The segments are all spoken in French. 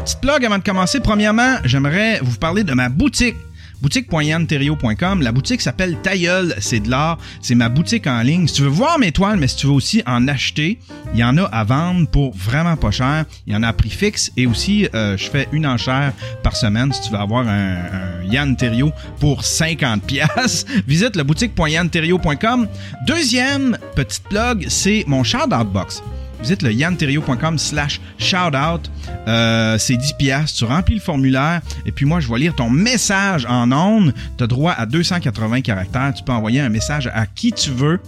Trois petites blogs avant de commencer. Premièrement, j'aimerais vous parler de ma boutique boutique.yanterio.com. La boutique s'appelle Tailleul, c'est de l'art. C'est ma boutique en ligne. Si tu veux voir mes toiles, mais si tu veux aussi en acheter, il y en a à vendre pour vraiment pas cher. Il y en a à prix fixe et aussi, euh, je fais une enchère par semaine si tu veux avoir un, un Yann pour 50 pièces. Visite la boutique.yanterio.com. Deuxième petite blog, c'est mon shout-out box visite le yanterio.com slash shoutout. Euh, c'est 10 piastres. Tu remplis le formulaire et puis moi, je vais lire ton message en ondes. Tu as droit à 280 caractères. Tu peux envoyer un message à qui tu veux.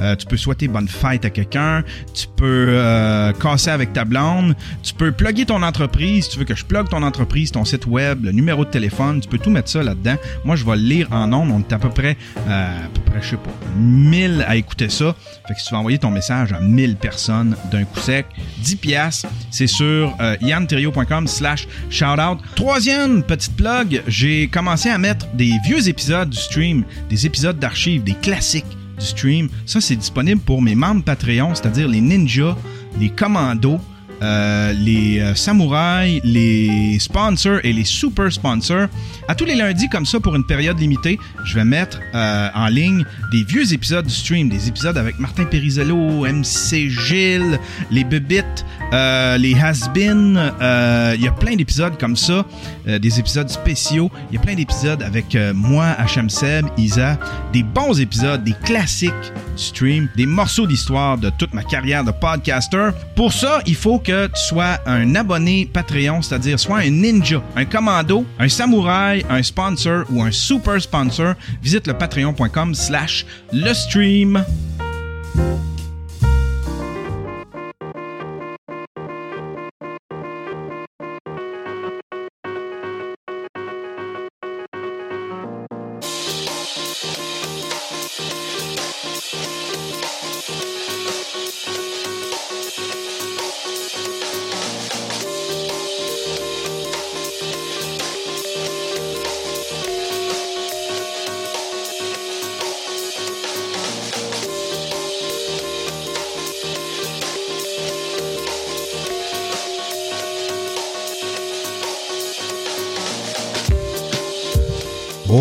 Euh, tu peux souhaiter bonne fête à quelqu'un. Tu peux euh, casser avec ta blonde. Tu peux plugger ton entreprise. Tu veux que je plug ton entreprise, ton site web, le numéro de téléphone, tu peux tout mettre ça là-dedans. Moi, je vais le lire en ondes. On est à peu près, euh, à peu près, je sais pas, 1000 à écouter ça. Fait que si tu veux envoyer ton message à 1000 personnes coup sec, 10 piastres, c'est sur euh, yanterio.com slash shoutout. Troisième petite plug, j'ai commencé à mettre des vieux épisodes du stream, des épisodes d'archives, des classiques du stream. Ça, c'est disponible pour mes membres Patreon, c'est-à-dire les ninjas, les commandos, euh, les euh, samouraïs, les sponsors et les super sponsors. À tous les lundis, comme ça, pour une période limitée, je vais mettre euh, en ligne des vieux épisodes du stream, des épisodes avec Martin Perizello, MC Gilles, les Bebites, les Has-Been. Il y a plein d'épisodes comme ça, des épisodes spéciaux. Il y a plein d'épisodes avec moi, HM Seb, Isa, des bons épisodes, des classiques du stream, des morceaux d'histoire de toute ma carrière de podcaster. Pour ça, il faut que tu sois un abonné Patreon, c'est-à-dire soit un ninja, un commando, un samouraï, un sponsor ou un super sponsor, visite le patreon.com slash le stream.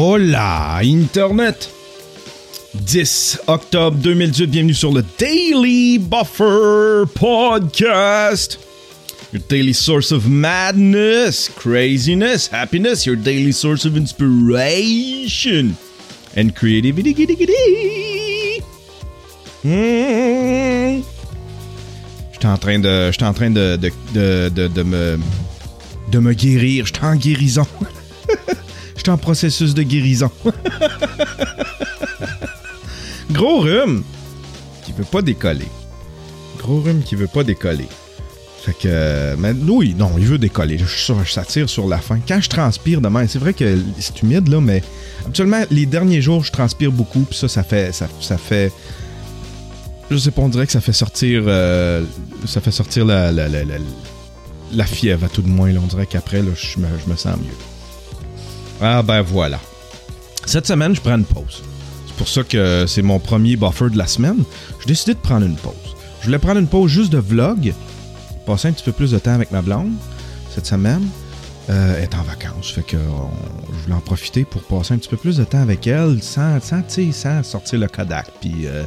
Hola, Internet! 10 octobre 2018, bienvenue sur le Daily Buffer Podcast. Your daily source of madness, craziness, happiness, your daily source of inspiration and creativity. Hmm. J'étais en train de, train de, de, de, de, de me, de me guérir. J'étais en guérison. En processus de guérison. Gros rhume qui veut pas décoller. Gros rhume qui veut pas décoller. Fait que. Mais oui, non, il veut décoller. Je, je s'attire sur la fin. Quand je transpire demain, c'est vrai que c'est humide là, mais habituellement, les derniers jours, je transpire beaucoup. Puis ça, ça fait. Ça, ça fait. Je sais pas, on dirait que ça fait sortir. euh, ça fait sortir la, la, fièvre à tout de moins. On dirait qu'après, je me sens mieux. Ah ben voilà. Cette semaine, je prends une pause. C'est pour ça que c'est mon premier buffer de la semaine. J'ai décidé de prendre une pause. Je voulais prendre une pause juste de vlog, passer un petit peu plus de temps avec ma blonde cette semaine. Euh, elle est en vacances, fait que je voulais en profiter pour passer un petit peu plus de temps avec elle sans, sans, sans sortir le Kodak, puis euh,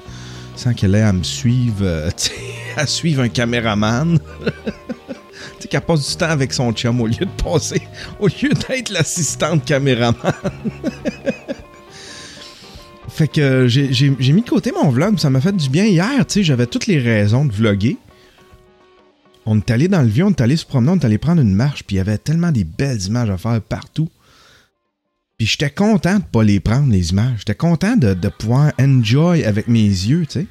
sans qu'elle ait à me suivre, euh, à suivre un caméraman. Sais, qu'elle passe du temps avec son chum au lieu de passer, au lieu d'être l'assistante caméraman. fait que euh, j'ai mis de côté mon vlog, ça m'a fait du bien hier, tu sais, j'avais toutes les raisons de vlogger. On est allé dans le vieux, on est allé se promener, on est allé prendre une marche, puis il y avait tellement des belles images à faire partout. Puis j'étais content de pas les prendre, les images. J'étais content de, de pouvoir enjoy avec mes yeux, tu sais.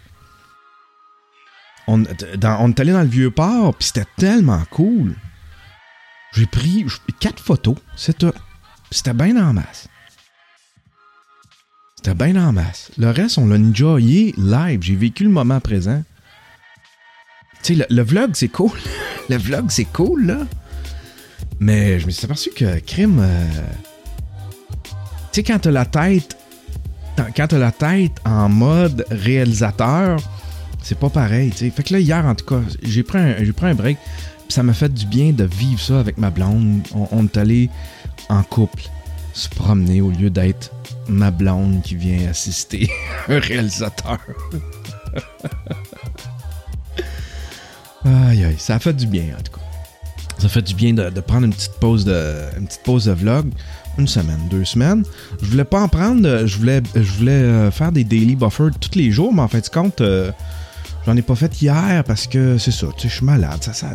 On, on est allé dans le vieux port, puis c'était tellement cool. J'ai pris quatre photos, C'était bien en masse. C'était bien en masse. Le reste, on l'a enjoyé live. J'ai vécu le moment présent. Tu sais, le, le vlog, c'est cool. le vlog, c'est cool, là. Mais je me suis aperçu que crime. euh, Tu sais, quand t'as la tête. Quand t'as la tête en mode réalisateur, C'est pas pareil, tu sais. Fait que là, hier, en tout cas, j'ai pris pris un break. Puis ça m'a fait du bien de vivre ça avec ma blonde. On, est allé en couple se promener au lieu d'être ma blonde qui vient assister un réalisateur. aïe aïe, ça a fait du bien en tout cas. Ça fait du bien de, de prendre une petite pause de une petite pause de vlog, une semaine, deux semaines. Je voulais pas en prendre, je voulais je voulais euh, faire des daily buffers tous les jours, mais en fait compte euh, j'en ai pas fait hier parce que c'est ça, je suis malade, ça ça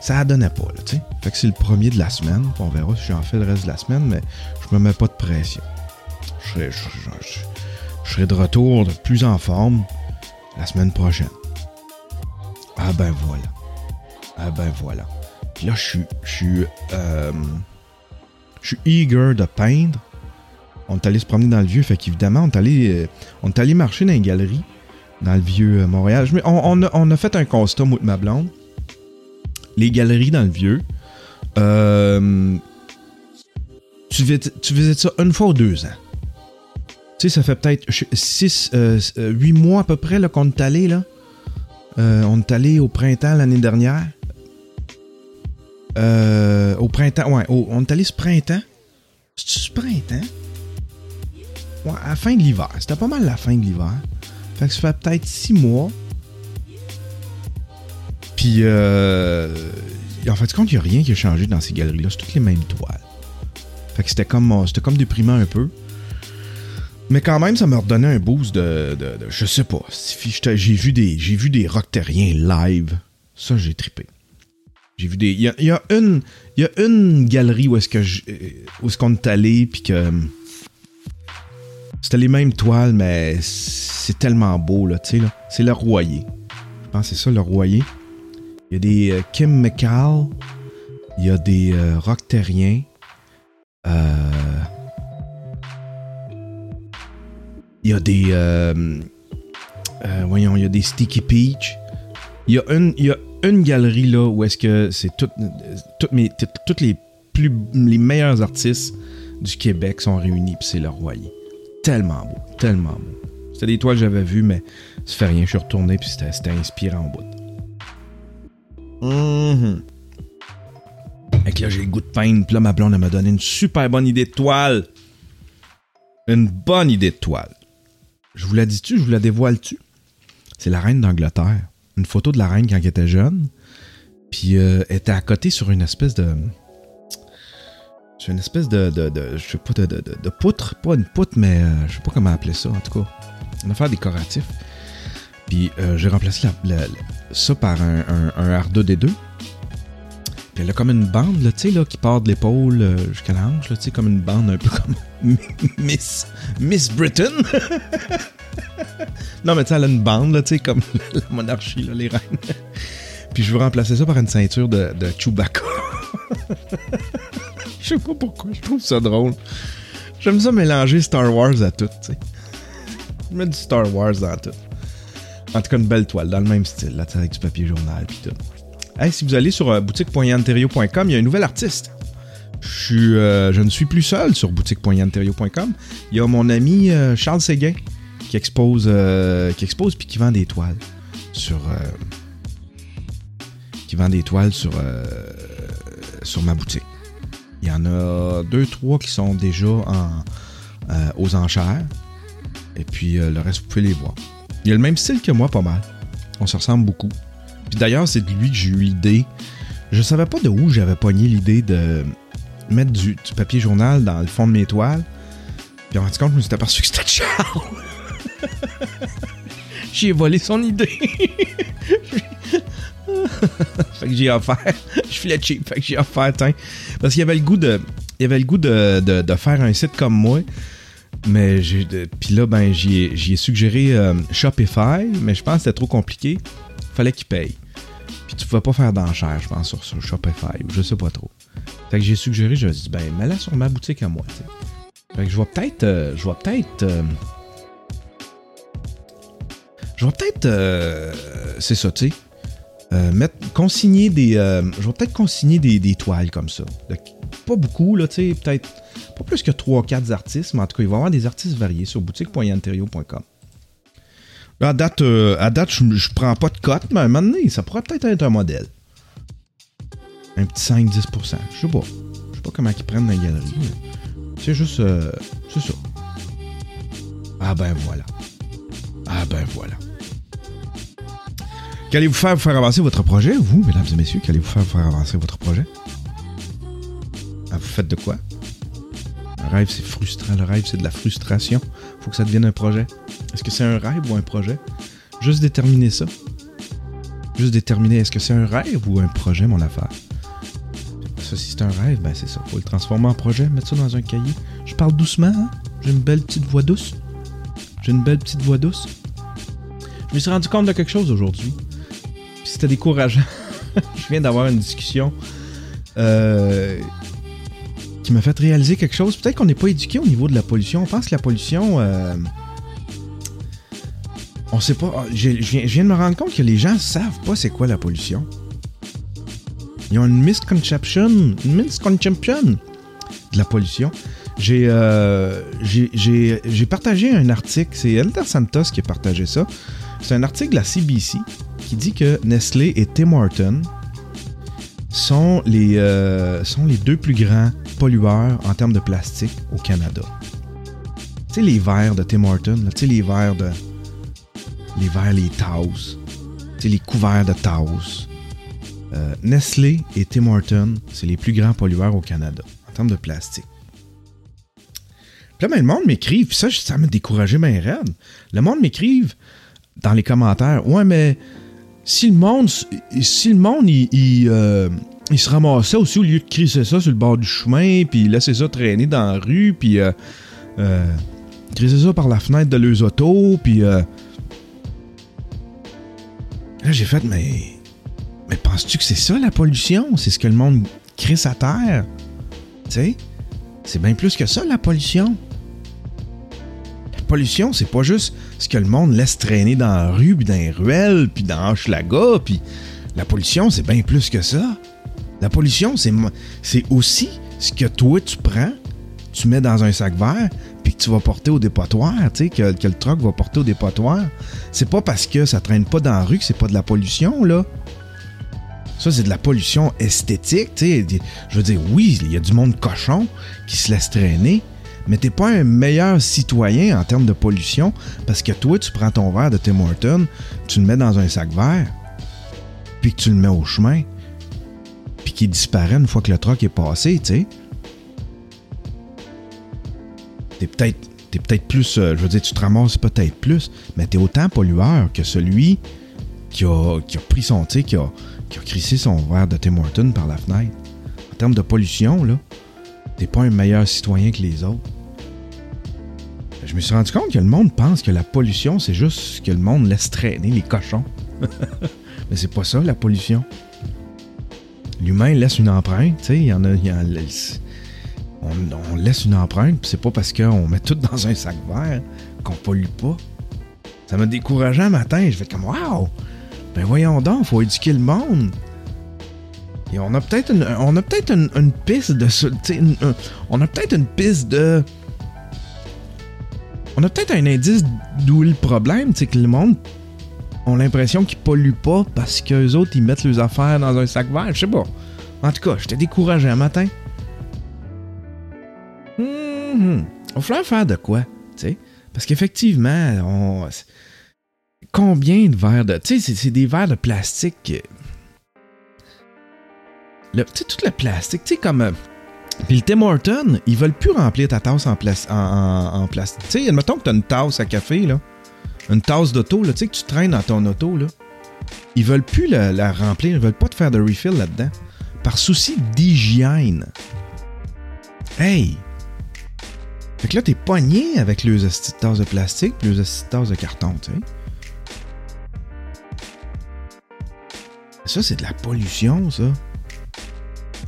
ça donnait pas, là, tu sais. Fait que c'est le premier de la semaine. On verra si j'en fais le reste de la semaine, mais je me mets pas de pression. Je serai de retour de plus en forme la semaine prochaine. Ah ben voilà. Ah ben voilà. Puis là, je suis. Je suis. euh, je suis eager de peindre. On est allé se promener dans le vieux, fait qu'évidemment, on est allé, euh, on est allé marcher dans les galeries dans le vieux euh, Montréal. On, a, fait un constat, moi ma blonde les galeries dans le vieux. Euh, tu, visites, ça une fois ou deux ans. Tu sais, ça fait peut-être 6, 8 mois à peu près qu'on est allé. Là. Euh, on est allé au printemps l'année dernière. Euh, au printemps, ouais, on est allé ce printemps. C'est-tu ce printemps? Ouais, à la fin de l'hiver. C'était pas mal la fin de l'hiver. Fait que ça fait peut-être 6 mois. Puis, euh, en fait, compte, il n'y a rien qui a changé dans ces galeries-là. C'est toutes les mêmes toiles. Fait que c'était comme, c'était comme déprimant un peu. Mais quand même, ça m'a redonné un boost de, je sais pas. J'ai vu des, j'ai vu des live. Ça, j'ai trippé. J'ai vu des, il y a, une, il y a une galerie où est-ce que, où est-ce qu'on est allé, puis que c'était les mêmes toiles, mais c'est tellement beau là, tu sais là. C'est le Royer. Je pense que c'est ça le Royer. Il y a des euh, Kim McCall. Il y a des euh, Rock Terriens. Euh, il y a des. euh, euh, voyons, il y a des Sticky Peach. Il y a une, y a une galerie là où est-ce que c'est toutes, toutes les, plus, les meilleurs artistes du Québec sont réunis, puis c'est le Royer. Tellement beau, tellement beau. C'était des toiles que j'avais vues, mais ça fait rien. Je suis retourné, puis c'était inspirant au bout. Fait que là, j'ai le goût de peindre. Puis là, ma blonde, elle m'a donné une super bonne idée de toile. Une bonne idée de toile. Je vous la dis-tu, je vous la dévoile-tu? C'est la reine d'Angleterre. Une photo de la reine quand elle était jeune. Puis euh, elle était à côté sur une espèce de. Sur une espèce de. je sais pas, de, de, poutre. Pas une poutre, mais euh, je sais pas comment appeler ça, en tout cas. Une affaire décoratif. Puis euh, j'ai remplacé la- la- la- ça par un, un, un R2D2. Puis elle a comme une bande, là, tu sais, là, qui part de l'épaule euh, jusqu'à la hanche, là, tu sais, comme une bande un peu comme Miss, Miss Britain. non, mais tu sais, elle a une bande, là, tu sais, comme la monarchie, là, les reines. Puis je veux remplacer ça par une ceinture de, de Chewbacca. Je sais pas pourquoi, je trouve ça drôle. J'aime ça mélanger Star Wars à tout, tu sais. Je mets du Star Wars dans tout. En tout cas, une belle toile, dans le même style, sais, avec du papier journal puis tout. Hey, si vous allez sur euh, boutique.yanterio.com, il y a un nouvel artiste. Je, suis, euh, je ne suis plus seul sur boutique.yanterio.com. Il y a mon ami euh, Charles Séguin qui expose, euh, qui expose puis qui vend des toiles sur, qui vend des toiles sur, sur ma boutique. Il y en a deux, trois qui sont déjà en, euh, aux enchères. Et puis euh, le reste, vous pouvez les voir. Il a le même style que moi, pas mal. On se ressemble beaucoup. Puis d'ailleurs, c'est de lui que j'ai eu l'idée. Je savais pas de où j'avais pogné l'idée de mettre du, du papier journal dans le fond de mes toiles. Puis en rendu compte, je me suis aperçu que c'était Charles. J'ai volé son idée. que j'ai offert. Je filais cheap. Fait que j'ai offert, tiens. Parce qu'il y avait le goût de. Il avait le goût de, de, faire un site comme moi. Mais j'ai. Puis là, ben, j'y ai, suggéré euh, Shopify, mais je pense que c'était trop compliqué. Fallait qu'il paye. Puis tu pouvais pas faire d'enchère, je pense, sur, Shopify, je sais pas trop. Fait que j'ai suggéré, je me suis dit, ben, mets-la sur ma boutique à moi, tu sais. Fait que je vais peut-être. euh, je vais peut-être. euh, je vais peut-être. c'est ça, tu sais. Euh, consigner des. euh, je vais peut-être consigner des, des toiles comme ça. Pas beaucoup, là, tu sais. Peut-être. Pas plus que 3-4 artistes, mais en tout cas, il va y avoir des artistes variés sur boutique.yanterio.com. À date, euh, à date je, prends pas de cote, mais à un moment donné, ça pourrait peut-être être un modèle. Un petit 5-10%. Je sais pas. Je sais pas comment ils prennent la galerie. C'est juste. euh, c'est ça. Ah ben voilà. Ah ben voilà. Qu'allez-vous faire pour faire avancer votre projet, vous, mesdames et messieurs? Qu'allez-vous faire faire avancer votre projet? Ah, vous faites de quoi? Un rêve, c'est frustrant. Le rêve, c'est de la frustration. Faut que ça devienne un projet. Est-ce que c'est un rêve ou un projet? Juste déterminer ça. Juste déterminer est-ce que c'est un rêve ou un projet, mon affaire? Ça, si c'est un rêve, ben c'est ça. Faut le transformer en projet, mettre ça dans un cahier. Je parle doucement, hein? J'ai une belle petite voix douce. J'ai une belle petite voix douce. Je me suis rendu compte de quelque chose aujourd'hui. C'était décourageant. Je viens d'avoir une discussion euh, qui m'a fait réaliser quelque chose. Peut-être qu'on n'est pas éduqué au niveau de la pollution. On pense que la pollution. euh, on sait pas. ah, Je viens, de me rendre compte que les gens savent pas c'est quoi la pollution. Ils ont une misconception, une misconception de la pollution. J'ai euh, partagé un article, c'est Elder Santos qui a partagé ça. C'est un article de la CBC qui dit que Nestlé et Tim Horton sont les, euh, sont les deux plus grands pollueurs en termes de plastique au Canada. Tu sais, les verres de Tim Horton, tu sais, les verres de. Les verres, les Taos. Tu sais, les couverts de Taos. Euh, Nestlé et Tim Horton, c'est les plus grands pollueurs au Canada en termes de plastique. Puis là, ben, le monde puis ça, ça m'a découragé bien raide. Le monde m'écrive dans les commentaires, ouais, mais si le monde, si le monde, il, il, euh, il se ramassait aussi au lieu de crisser ça sur le bord du chemin, puis laisser ça traîner dans la rue, puis euh, euh, ça par la fenêtre de leurs autos, puis euh, là j'ai fait, mais, mais penses-tu que c'est ça la pollution? C'est ce que le monde crisse à terre, tu sais? C'est bien plus que ça la pollution. La pollution, c'est pas juste ce que le monde laisse traîner dans la rue, puis dans les ruelles, puis dans Hochelaga, puis la pollution, c'est bien plus que ça. La pollution, c'est aussi ce que toi, tu prends, tu mets dans un sac vert, puis que tu vas porter au dépotoir, que le truck va porter au dépotoir. C'est pas parce que ça traîne pas dans la rue que c'est pas de la pollution, là. Ça, c'est de la pollution esthétique, tu sais. Je veux dire, oui, il y a du monde cochon qui se laisse traîner, mais t'es pas un meilleur citoyen en termes de pollution parce que toi, tu prends ton verre de Tim Horton, tu le mets dans un sac vert, puis que tu le mets au chemin, puis qu'il disparaît une fois que le truck est passé, tu sais. T'es peut-être peut-être plus, euh, je veux dire, tu te ramasses peut-être plus, mais t'es autant pollueur que celui qui a, pris son, qui a crissé son verre de Tim Horton par la fenêtre. En termes de pollution, là, t'es pas un meilleur citoyen que les autres. Je me suis rendu compte que le monde pense que la pollution, c'est juste que le monde laisse traîner, les cochons. Mais c'est pas ça, la pollution. L'humain laisse une empreinte, tu sais, il y en a... y en on, laisse une empreinte, puis c'est pas parce qu'on met tout dans un sac vert qu'on pollue pas. Ça m'a découragé un matin, je fais comme « Wow! Ben voyons donc, faut éduquer le monde! » Et on a peut-être une, on a peut-être une, piste de... on a peut-être une piste de... On a peut-être un indice d'où le problème, c'est que le monde ont l'impression qu'ils polluent pas parce qu'eux autres, ils mettent leurs affaires dans un sac vert. Je sais pas. En tout cas, j'étais découragé un matin. Mhm. On va faire de quoi, tu sais? Parce qu'effectivement, on... Combien de verres de... Tu sais, c'est- des verres de plastique... que- Le, tu sais, tout le plastique, tu sais, comme... Puis le Tim Horton, ils veulent plus remplir ta tasse en, plas- en, plastique. Tu sais, admettons que t'as une tasse à café, là. Une tasse d'auto, là, tu sais, que tu traînes dans ton auto, là. Ils veulent plus la, remplir, ils veulent pas te faire de refill là-dedans. Par souci d'hygiène. Hey! Fait que là, t'es pogné avec les tasses de plastique puis les tasses de carton, tu sais. Ça, c'est de la pollution, ça.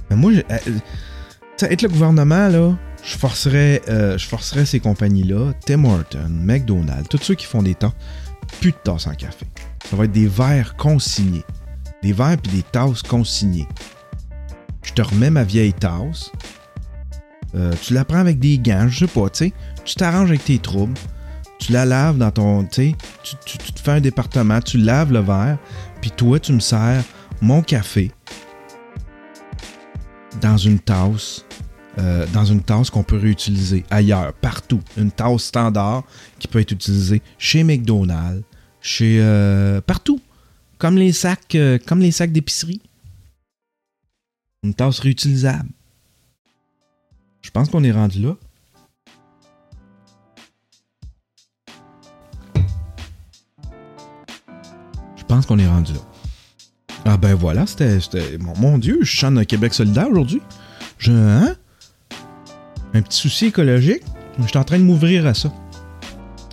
Mais moi, je- euh, tu être le gouvernement, là, je forcerais, euh, je forcerais ces compagnies-là, Tim Horton, McDonald's, tous ceux qui font des tasses, plus de tasses en café. Ça va être des verres consignés. Des verres puis des tasses consignées. Je te remets ma vieille tasse. Euh, tu la prends avec des gants, je sais pas, tu t'arranges avec tes troubles. Tu la laves dans ton. Tu- tu te fais un département, tu laves le verre, puis toi, tu me sers mon café dans une tasse. Euh, dans une tasse qu'on peut réutiliser ailleurs, partout. Une tasse standard qui peut être utilisée chez McDonald's, chez. euh, partout. Comme les sacs, euh, comme les sacs d'épicerie. Une tasse réutilisable. Je pense qu'on est rendu là. Je pense qu'on est rendu là. Ah ben voilà, c'était... Mon, mon Dieu, je chante Québec solidaire aujourd'hui. Je... Hein? Un petit souci écologique. Je suis en train de m'ouvrir à ça.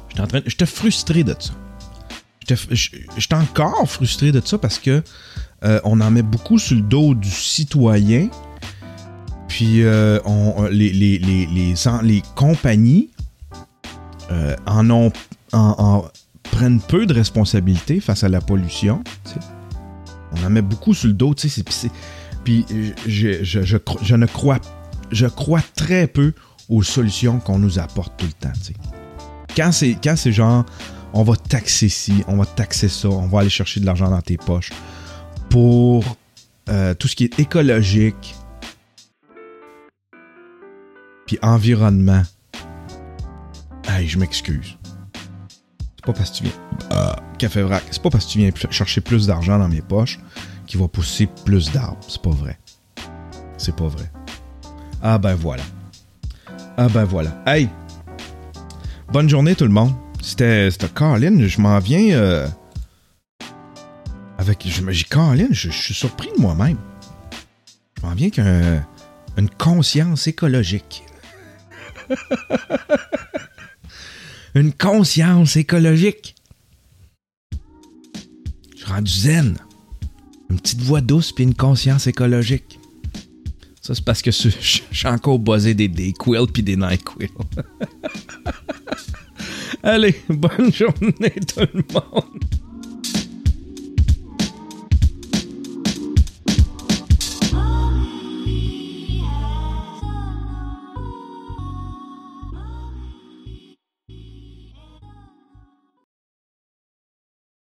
J'étais en train... J'étais frustré de ça. J'étais j'étais encore frustré de ça parce que euh, on en met beaucoup sur le dos du citoyen. Puis euh, on, les, les, les, les, les compagnies euh, en ont en, en prennent peu de responsabilité face à la pollution. On en met beaucoup sur le dos, Puis je, je, je, je ne crois je crois très peu aux solutions qu'on nous apporte tout le temps. Quand c'est quand c'est genre on va taxer ci, on va taxer ça, on va aller chercher de l'argent dans tes poches pour euh, tout ce qui est écologique, puis environnement. Hey, je m'excuse. C'est pas parce que tu viens. Ah, Café Vrac, c'est pas parce que tu viens chercher plus d'argent dans mes poches qu'il va pousser plus d'arbres. C'est pas vrai. C'est pas vrai. Ah ben voilà. Ah ben voilà. Hey! Bonne journée tout le monde. C'était Colin, je m'en viens euh, avec je me- je, suis surpris de moi-même. Je m'en viens qu'une conscience écologique. une conscience écologique. Je suis rendu zen. Une petite voix douce puis une conscience écologique. Ça, c'est parce que je, suis encore buzzé des, quills puis des NyQuil. Allez, bonne journée tout le monde.